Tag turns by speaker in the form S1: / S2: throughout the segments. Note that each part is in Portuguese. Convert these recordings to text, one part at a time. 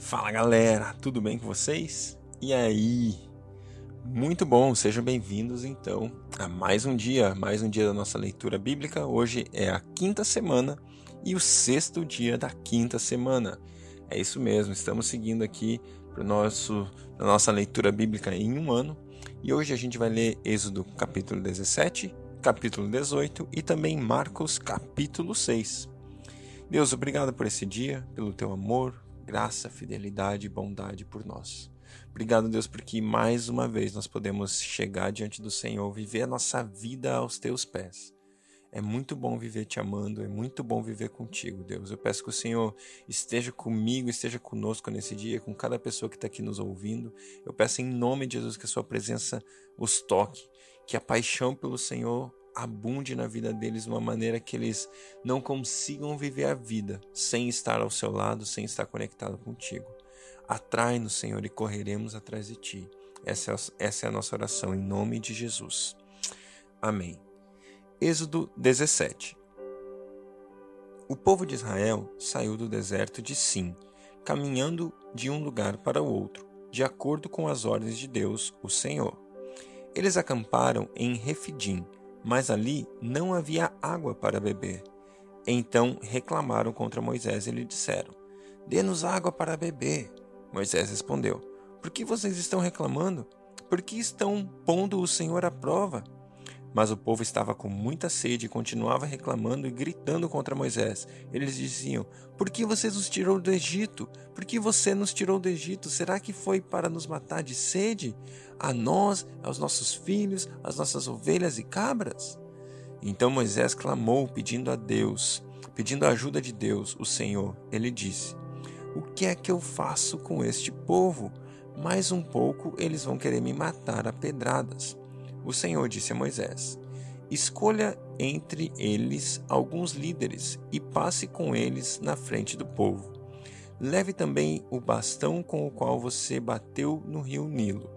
S1: Fala galera, tudo bem com vocês? E aí? Muito bom, sejam bem-vindos então a mais um dia, mais um dia da nossa leitura bíblica. Hoje é a quinta semana e o sexto dia da quinta semana. É isso mesmo, estamos seguindo aqui para nosso a nossa leitura bíblica em um ano. E hoje a gente vai ler Êxodo capítulo 17, capítulo 18 e também Marcos capítulo 6. Deus, obrigado por esse dia, pelo teu amor, graça, fidelidade e bondade por nós. Obrigado, Deus, porque mais uma vez nós podemos chegar diante do Senhor, viver a nossa vida aos teus pés. É muito bom viver te amando, é muito bom viver contigo, Deus. Eu peço que o Senhor esteja comigo, esteja conosco nesse dia, com cada pessoa que está aqui nos ouvindo. Eu peço em nome de Jesus que a Sua presença os toque, que a paixão pelo Senhor abunde na vida deles de uma maneira que eles não consigam viver a vida sem estar ao seu lado, sem estar conectado contigo. Atrai-nos, Senhor, e correremos atrás de ti. Essa é, essa é a nossa oração, em nome de Jesus. Amém. Êxodo 17 O povo de Israel saiu do deserto de Sim, caminhando de um lugar para o outro, de acordo com as ordens de Deus, o Senhor. Eles acamparam em Refidim, mas ali não havia água para beber. Então reclamaram contra Moisés e lhe disseram: Dê-nos água para beber. Moisés respondeu: Por que vocês estão reclamando? Por que estão pondo o Senhor à prova? Mas o povo estava com muita sede e continuava reclamando e gritando contra Moisés. Eles diziam: Por que você nos tirou do Egito? Por que você nos tirou do Egito? Será que foi para nos matar de sede? A nós, aos nossos filhos, às nossas ovelhas e cabras? Então Moisés clamou, pedindo a Deus, pedindo a ajuda de Deus, o Senhor. Ele disse: O que é que eu faço com este povo? Mais um pouco eles vão querer me matar a pedradas. O Senhor disse a Moisés: Escolha entre eles alguns líderes e passe com eles na frente do povo. Leve também o bastão com o qual você bateu no rio Nilo.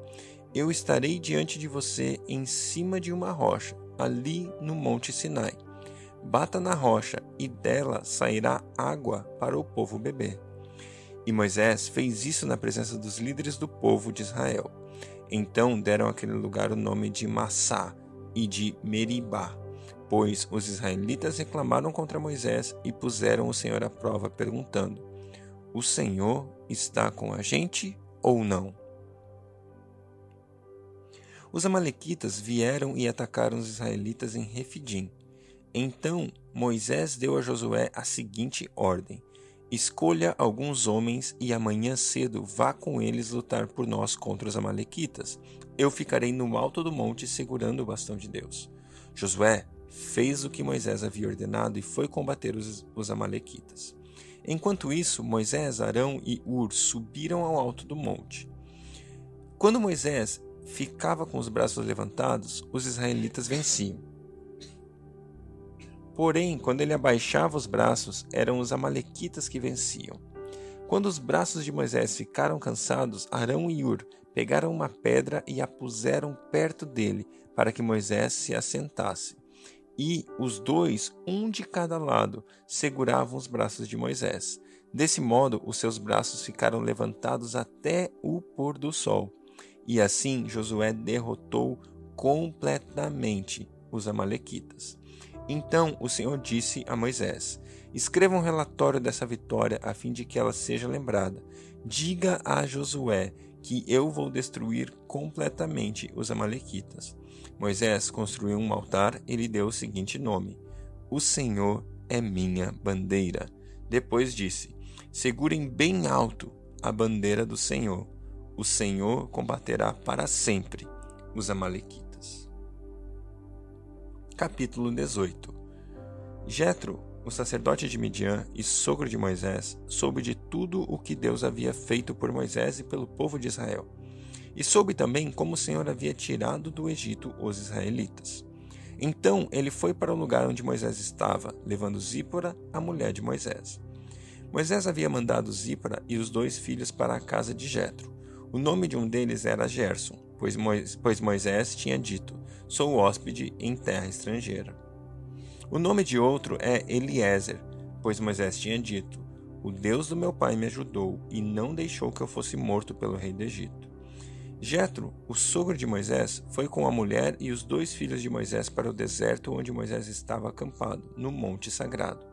S1: Eu estarei diante de você em cima de uma rocha, ali no Monte Sinai. Bata na rocha, e dela sairá água para o povo beber. E Moisés fez isso na presença dos líderes do povo de Israel. Então deram àquele lugar o nome de Massá e de Meribá, pois os israelitas reclamaram contra Moisés e puseram o Senhor à prova, perguntando: O Senhor está com a gente ou não? Os amalequitas vieram e atacaram os israelitas em Refidim. Então Moisés deu a Josué a seguinte ordem: Escolha alguns homens e amanhã cedo vá com eles lutar por nós contra os Amalequitas. Eu ficarei no alto do monte segurando o bastão de Deus. Josué fez o que Moisés havia ordenado e foi combater os, os Amalequitas. Enquanto isso, Moisés, Arão e Ur subiram ao alto do monte. Quando Moisés ficava com os braços levantados, os israelitas venciam. Porém, quando ele abaixava os braços, eram os Amalequitas que venciam. Quando os braços de Moisés ficaram cansados, Arão e Ur pegaram uma pedra e a puseram perto dele, para que Moisés se assentasse. E os dois, um de cada lado, seguravam os braços de Moisés. Desse modo, os seus braços ficaram levantados até o pôr do sol. E assim Josué derrotou completamente os Amalequitas. Então o Senhor disse a Moisés: Escreva um relatório dessa vitória a fim de que ela seja lembrada. Diga a Josué que eu vou destruir completamente os Amalequitas. Moisés construiu um altar e lhe deu o seguinte nome: O Senhor é minha bandeira. Depois disse: Segurem bem alto a bandeira do Senhor. O Senhor combaterá para sempre os Amalequitas. Capítulo 18 Jetro, o sacerdote de Midian e sogro de Moisés, soube de tudo o que Deus havia feito por Moisés e pelo povo de Israel. E soube também como o Senhor havia tirado do Egito os israelitas. Então ele foi para o lugar onde Moisés estava, levando Zípora, a mulher de Moisés. Moisés havia mandado Zípora e os dois filhos para a casa de Jetro. O nome de um deles era Gerson, pois Moisés tinha dito: Sou hóspede em terra estrangeira. O nome de outro é Eliezer, pois Moisés tinha dito: O Deus do meu pai me ajudou e não deixou que eu fosse morto pelo rei do Egito. Jetro, o sogro de Moisés, foi com a mulher e os dois filhos de Moisés para o deserto onde Moisés estava acampado, no monte sagrado.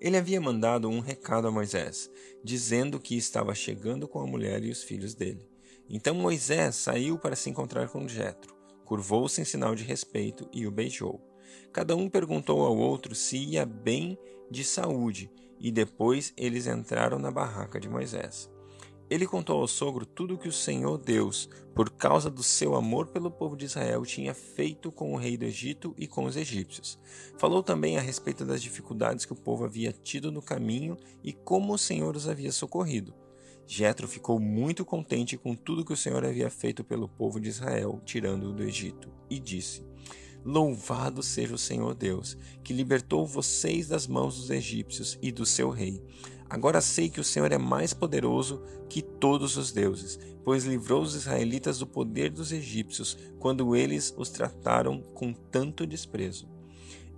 S1: Ele havia mandado um recado a Moisés, dizendo que estava chegando com a mulher e os filhos dele. Então Moisés saiu para se encontrar com Jetro, curvou-se em sinal de respeito e o beijou. Cada um perguntou ao outro se ia bem de saúde, e depois eles entraram na barraca de Moisés. Ele contou ao sogro tudo o que o Senhor Deus, por causa do seu amor pelo povo de Israel, tinha feito com o rei do Egito e com os egípcios. Falou também a respeito das dificuldades que o povo havia tido no caminho e como o Senhor os havia socorrido. Jetro ficou muito contente com tudo que o Senhor havia feito pelo povo de Israel, tirando-o do Egito, e disse: Louvado seja o Senhor Deus, que libertou vocês das mãos dos egípcios e do seu rei. Agora sei que o Senhor é mais poderoso que todos os deuses, pois livrou os israelitas do poder dos egípcios quando eles os trataram com tanto desprezo.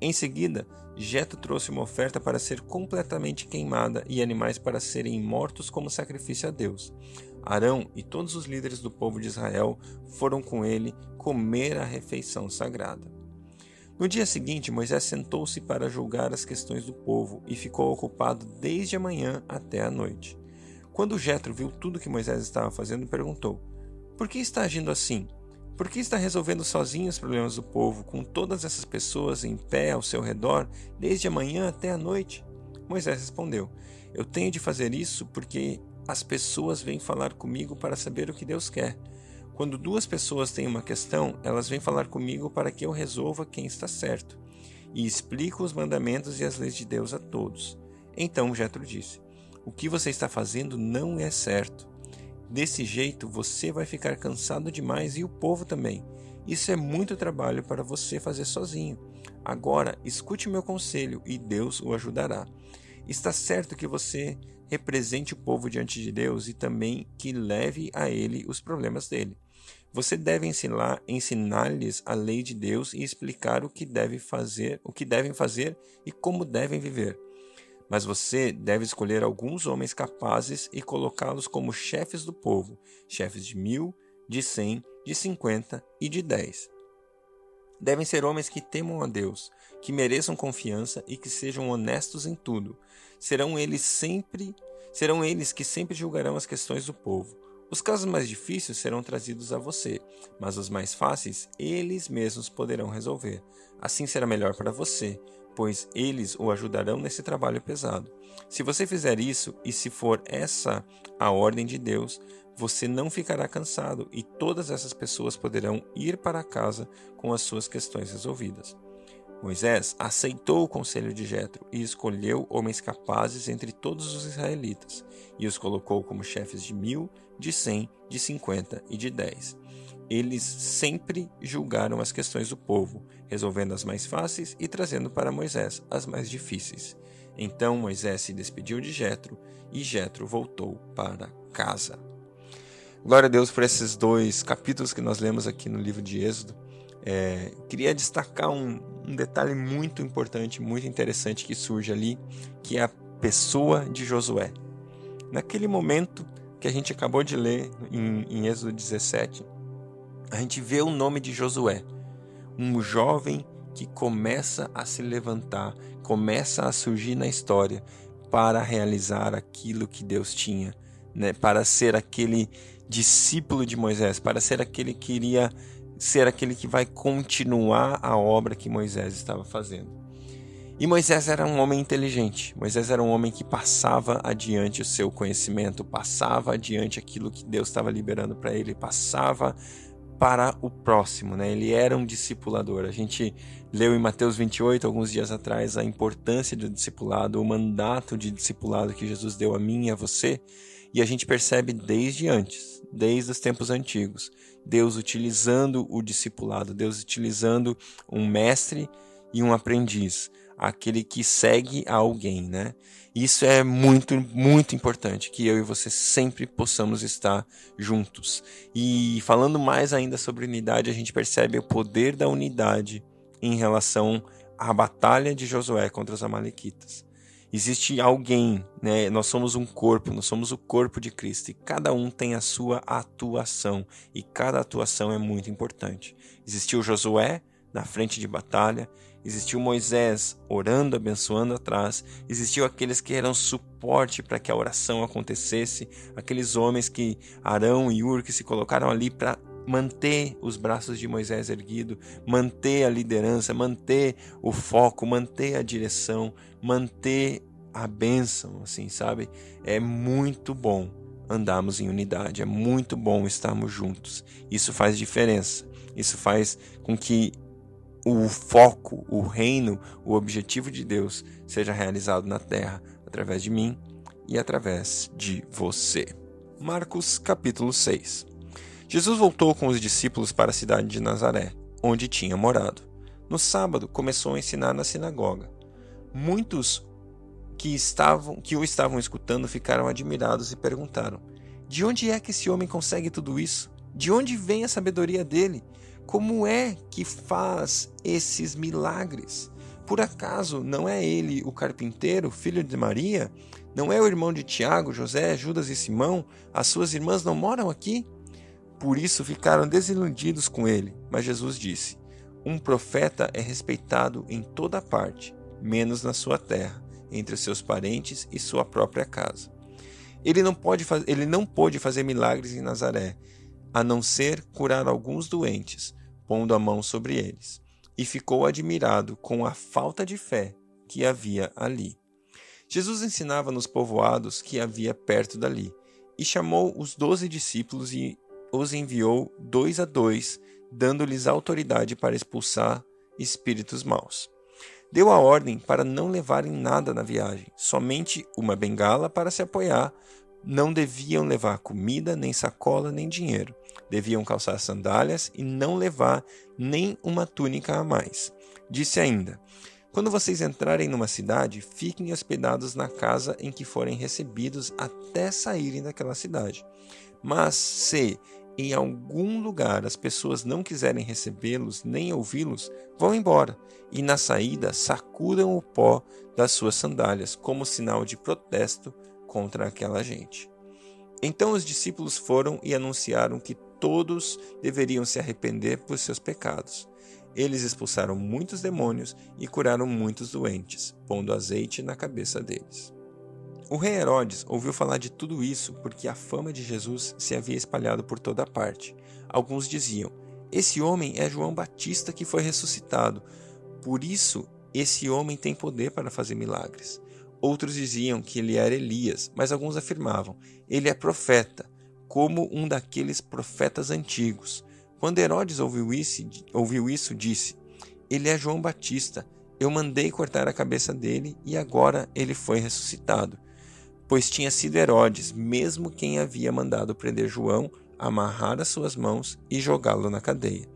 S1: Em seguida, Jeto trouxe uma oferta para ser completamente queimada e animais para serem mortos como sacrifício a Deus. Arão e todos os líderes do povo de Israel foram com ele comer a refeição sagrada. No dia seguinte, Moisés sentou-se para julgar as questões do povo e ficou ocupado desde a manhã até a noite. Quando Jetro viu tudo que Moisés estava fazendo, perguntou: Por que está agindo assim? Por que está resolvendo sozinho os problemas do povo, com todas essas pessoas em pé ao seu redor, desde a manhã até a noite? Moisés respondeu: Eu tenho de fazer isso porque as pessoas vêm falar comigo para saber o que Deus quer. Quando duas pessoas têm uma questão, elas vêm falar comigo para que eu resolva quem está certo e explico os mandamentos e as leis de Deus a todos. Então Jetro disse: O que você está fazendo não é certo. Desse jeito você vai ficar cansado demais e o povo também. Isso é muito trabalho para você fazer sozinho. Agora, escute meu conselho e Deus o ajudará. Está certo que você represente o povo diante de Deus e também que leve a ele os problemas dele. Você deve ensinar, ensinar-lhes a lei de Deus e explicar o que deve fazer, o que devem fazer e como devem viver. Mas você deve escolher alguns homens capazes e colocá-los como chefes do povo, chefes de mil, de cem, de cinquenta e de dez. Devem ser homens que temam a Deus, que mereçam confiança e que sejam honestos em tudo. Serão eles sempre, serão eles que sempre julgarão as questões do povo. Os casos mais difíceis serão trazidos a você, mas os mais fáceis eles mesmos poderão resolver. Assim será melhor para você, pois eles o ajudarão nesse trabalho pesado. Se você fizer isso e se for essa a ordem de Deus, você não ficará cansado e todas essas pessoas poderão ir para casa com as suas questões resolvidas. Moisés aceitou o conselho de Jetro e escolheu homens capazes entre todos os israelitas e os colocou como chefes de mil, de cem, de cinquenta e de dez. Eles sempre julgaram as questões do povo, resolvendo as mais fáceis e trazendo para Moisés as mais difíceis. Então Moisés se despediu de Jetro e Jetro voltou para casa. Glória a Deus por esses dois capítulos que nós lemos aqui no livro de Êxodo. É, queria destacar um, um, detalhe muito importante, muito interessante que surge ali, que é a pessoa de Josué. Naquele momento que a gente acabou de ler em, em Êxodo 17, a gente vê o nome de Josué, um jovem que começa a se levantar, começa a surgir na história para realizar aquilo que Deus tinha, né? para ser aquele discípulo de Moisés, para ser aquele que iria ser aquele que vai continuar a obra que Moisés estava fazendo. E Moisés era um homem inteligente. Moisés era um homem que passava adiante o seu conhecimento, passava adiante aquilo que Deus estava liberando para ele, passava para o próximo, né? Ele era um discipulador. A gente leu em Mateus 28 alguns dias atrás a importância do discipulado, o mandato de discipulado que Jesus deu a mim e a você, e a gente percebe desde antes desde os tempos antigos. Deus utilizando o discipulado, Deus utilizando um mestre e um aprendiz, aquele que segue a alguém, né? Isso é muito, muito importante que eu e você sempre possamos estar juntos. E falando mais ainda sobre unidade, a gente percebe o poder da unidade em relação à batalha de Josué contra os amalequitas. Existe alguém, né? Nós somos um corpo, nós somos o corpo de Cristo e cada um tem a sua atuação e cada atuação é muito importante. Existiu Josué na frente de batalha, existiu Moisés orando, abençoando atrás, existiu aqueles que eram suporte para que a oração acontecesse, aqueles homens que Arão e Ur que se colocaram ali para manter os braços de Moisés erguido, manter a liderança, manter o foco, manter a direção, manter a bênção, assim, sabe? É muito bom andarmos em unidade, é muito bom estarmos juntos. Isso faz diferença. Isso faz com que o foco, o reino, o objetivo de Deus seja realizado na terra através de mim e através de você. Marcos capítulo 6. Jesus voltou com os discípulos para a cidade de Nazaré, onde tinha morado. No sábado começou a ensinar na sinagoga. Muitos que estavam que o estavam escutando ficaram admirados e perguntaram: De onde é que esse homem consegue tudo isso? De onde vem a sabedoria dele? Como é que faz esses milagres? Por acaso não é ele o carpinteiro, filho de Maria? Não é o irmão de Tiago, José, Judas e Simão? As suas irmãs não moram aqui? Por isso ficaram desiludidos com ele. Mas Jesus disse: Um profeta é respeitado em toda parte, menos na sua terra, entre seus parentes e sua própria casa. Ele não, pode ele não pôde fazer milagres em Nazaré, a não ser curar alguns doentes, pondo a mão sobre eles, e ficou admirado com a falta de fé que havia ali. Jesus ensinava nos povoados que havia perto dali, e chamou os doze discípulos e os enviou dois a dois, dando-lhes autoridade para expulsar espíritos maus. Deu a ordem para não levarem nada na viagem, somente uma bengala para se apoiar, não deviam levar comida, nem sacola, nem dinheiro. Deviam calçar sandálias e não levar nem uma túnica a mais. Disse ainda: Quando vocês entrarem numa cidade, fiquem hospedados na casa em que forem recebidos até saírem daquela cidade. Mas se em algum lugar as pessoas não quiserem recebê-los nem ouvi-los, vão embora e na saída sacudam o pó das suas sandálias como sinal de protesto contra aquela gente. Então os discípulos foram e anunciaram que todos deveriam se arrepender por seus pecados. Eles expulsaram muitos demônios e curaram muitos doentes, pondo azeite na cabeça deles. O rei Herodes ouviu falar de tudo isso porque a fama de Jesus se havia espalhado por toda parte. Alguns diziam: Esse homem é João Batista que foi ressuscitado. Por isso, esse homem tem poder para fazer milagres. Outros diziam que ele era Elias, mas alguns afirmavam: ele é profeta, como um daqueles profetas antigos. Quando Herodes ouviu isso, ouviu isso, disse: Ele é João Batista. Eu mandei cortar a cabeça dele e agora ele foi ressuscitado. Pois tinha sido Herodes, mesmo quem havia mandado prender João, amarrar as suas mãos e jogá-lo na cadeia.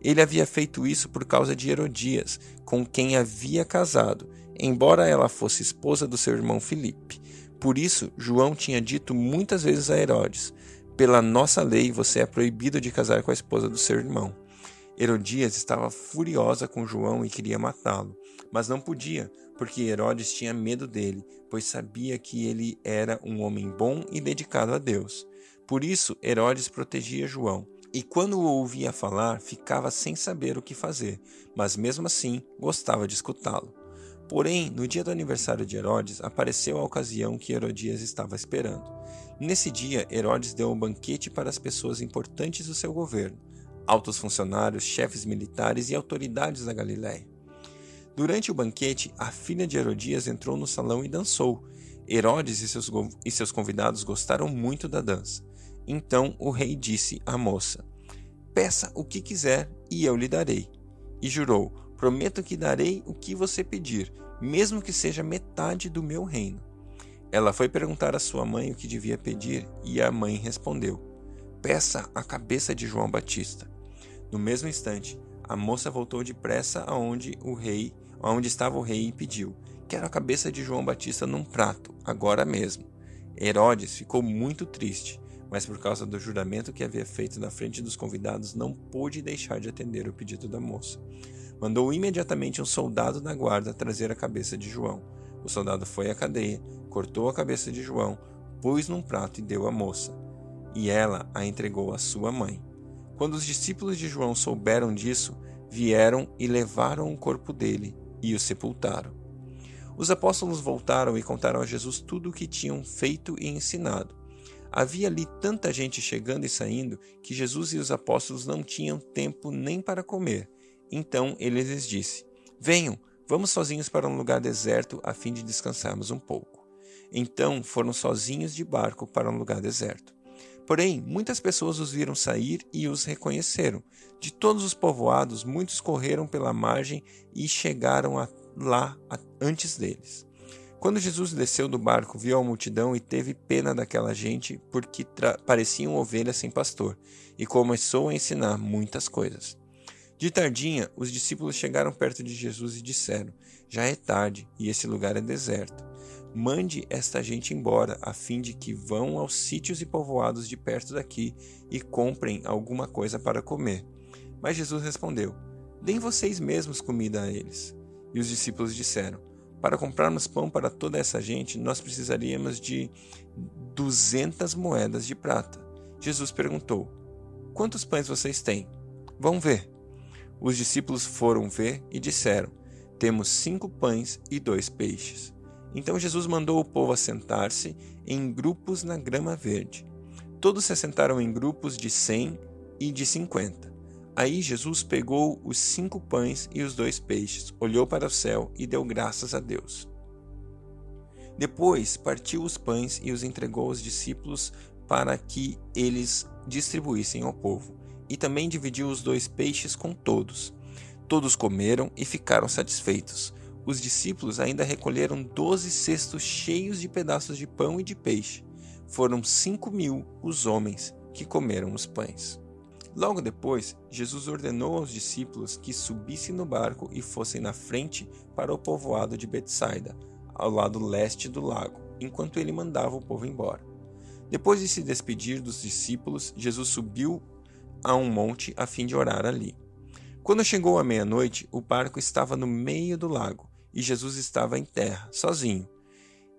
S1: Ele havia feito isso por causa de Herodias, com quem havia casado embora ela fosse esposa do seu irmão Filipe. Por isso, João tinha dito muitas vezes a Herodes: Pela nossa lei, você é proibido de casar com a esposa do seu irmão. Herodias estava furiosa com João e queria matá-lo, mas não podia, porque Herodes tinha medo dele, pois sabia que ele era um homem bom e dedicado a Deus. Por isso, Herodes protegia João, e quando o ouvia falar, ficava sem saber o que fazer, mas mesmo assim gostava de escutá-lo. Porém, no dia do aniversário de Herodes, apareceu a ocasião que Herodias estava esperando. Nesse dia, Herodes deu um banquete para as pessoas importantes do seu governo, altos funcionários, chefes militares e autoridades da Galiléia. Durante o banquete, a filha de Herodias entrou no salão e dançou. Herodes e seus, e seus convidados gostaram muito da dança. Então o rei disse à moça: Peça o que quiser e eu lhe darei. E jurou: Prometo que darei o que você pedir, mesmo que seja metade do meu reino. Ela foi perguntar à sua mãe o que devia pedir e a mãe respondeu: Peça a cabeça de João Batista. No mesmo instante, a moça voltou depressa aonde o rei, aonde estava o rei e pediu: Quero a cabeça de João Batista num prato, agora mesmo. Herodes ficou muito triste, mas por causa do juramento que havia feito na frente dos convidados, não pôde deixar de atender o pedido da moça mandou imediatamente um soldado da guarda trazer a cabeça de João. O soldado foi à cadeia, cortou a cabeça de João, pôs num prato e deu à moça, e ela a entregou à sua mãe. Quando os discípulos de João souberam disso, vieram e levaram o corpo dele e o sepultaram. Os apóstolos voltaram e contaram a Jesus tudo o que tinham feito e ensinado. Havia ali tanta gente chegando e saindo que Jesus e os apóstolos não tinham tempo nem para comer. Então ele lhes disse: Venham, vamos sozinhos para um lugar deserto a fim de descansarmos um pouco. Então foram sozinhos de barco para um lugar deserto. Porém, muitas pessoas os viram sair e os reconheceram. De todos os povoados, muitos correram pela margem e chegaram a, lá a, antes deles. Quando Jesus desceu do barco, viu a multidão e teve pena daquela gente, porque pareciam ovelhas sem pastor, e começou a ensinar muitas coisas. De tardinha, os discípulos chegaram perto de Jesus e disseram: Já é tarde e esse lugar é deserto. Mande esta gente embora, a fim de que vão aos sítios e povoados de perto daqui e comprem alguma coisa para comer. Mas Jesus respondeu: Deem vocês mesmos comida a eles. E os discípulos disseram: para comprarmos pão para toda essa gente, nós precisaríamos de 200 moedas de prata. Jesus perguntou: Quantos pães vocês têm? Vão ver. Os discípulos foram ver e disseram: Temos cinco pães e dois peixes. Então Jesus mandou o povo assentar-se em grupos na grama verde. Todos se assentaram em grupos de cem e de cinquenta. Aí Jesus pegou os cinco pães e os dois peixes, olhou para o céu e deu graças a Deus. Depois partiu os pães e os entregou aos discípulos para que eles distribuíssem ao povo, e também dividiu os dois peixes com todos. Todos comeram e ficaram satisfeitos. Os discípulos ainda recolheram doze cestos cheios de pedaços de pão e de peixe. Foram cinco mil os homens que comeram os pães. Logo depois, Jesus ordenou aos discípulos que subissem no barco e fossem na frente para o povoado de Betsaida, ao lado leste do lago, enquanto ele mandava o povo embora. Depois de se despedir dos discípulos, Jesus subiu a um monte a fim de orar ali. Quando chegou a meia-noite, o barco estava no meio do lago e Jesus estava em terra, sozinho.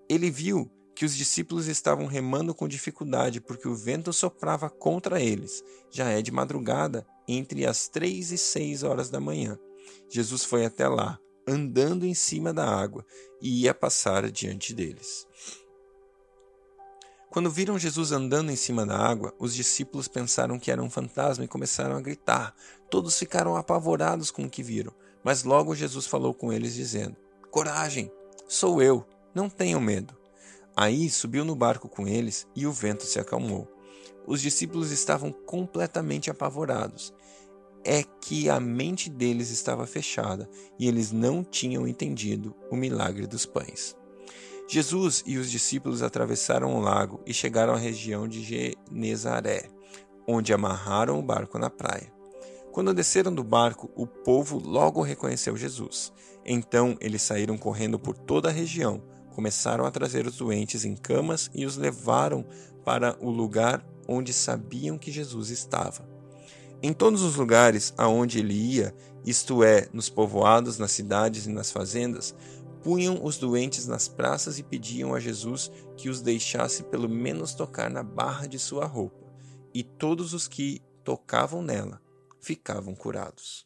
S1: Ele viu que os discípulos estavam remando com dificuldade porque o vento soprava contra eles. Já é de madrugada, entre as três e seis horas da manhã. Jesus foi até lá, andando em cima da água, e ia passar diante deles. Quando viram Jesus andando em cima da água, os discípulos pensaram que era um fantasma e começaram a gritar. Todos ficaram apavorados com o que viram, mas logo Jesus falou com eles, dizendo: Coragem, sou eu, não tenham medo. Aí subiu no barco com eles e o vento se acalmou. Os discípulos estavam completamente apavorados. É que a mente deles estava fechada e eles não tinham entendido o milagre dos pães. Jesus e os discípulos atravessaram o lago e chegaram à região de Genezaré, onde amarraram o barco na praia. Quando desceram do barco, o povo logo reconheceu Jesus. Então eles saíram correndo por toda a região começaram a trazer os doentes em camas e os levaram para o lugar onde sabiam que Jesus estava. Em todos os lugares aonde ele ia, isto é, nos povoados, nas cidades e nas fazendas, punham os doentes nas praças e pediam a Jesus que os deixasse pelo menos tocar na barra de sua roupa, e todos os que tocavam nela ficavam curados.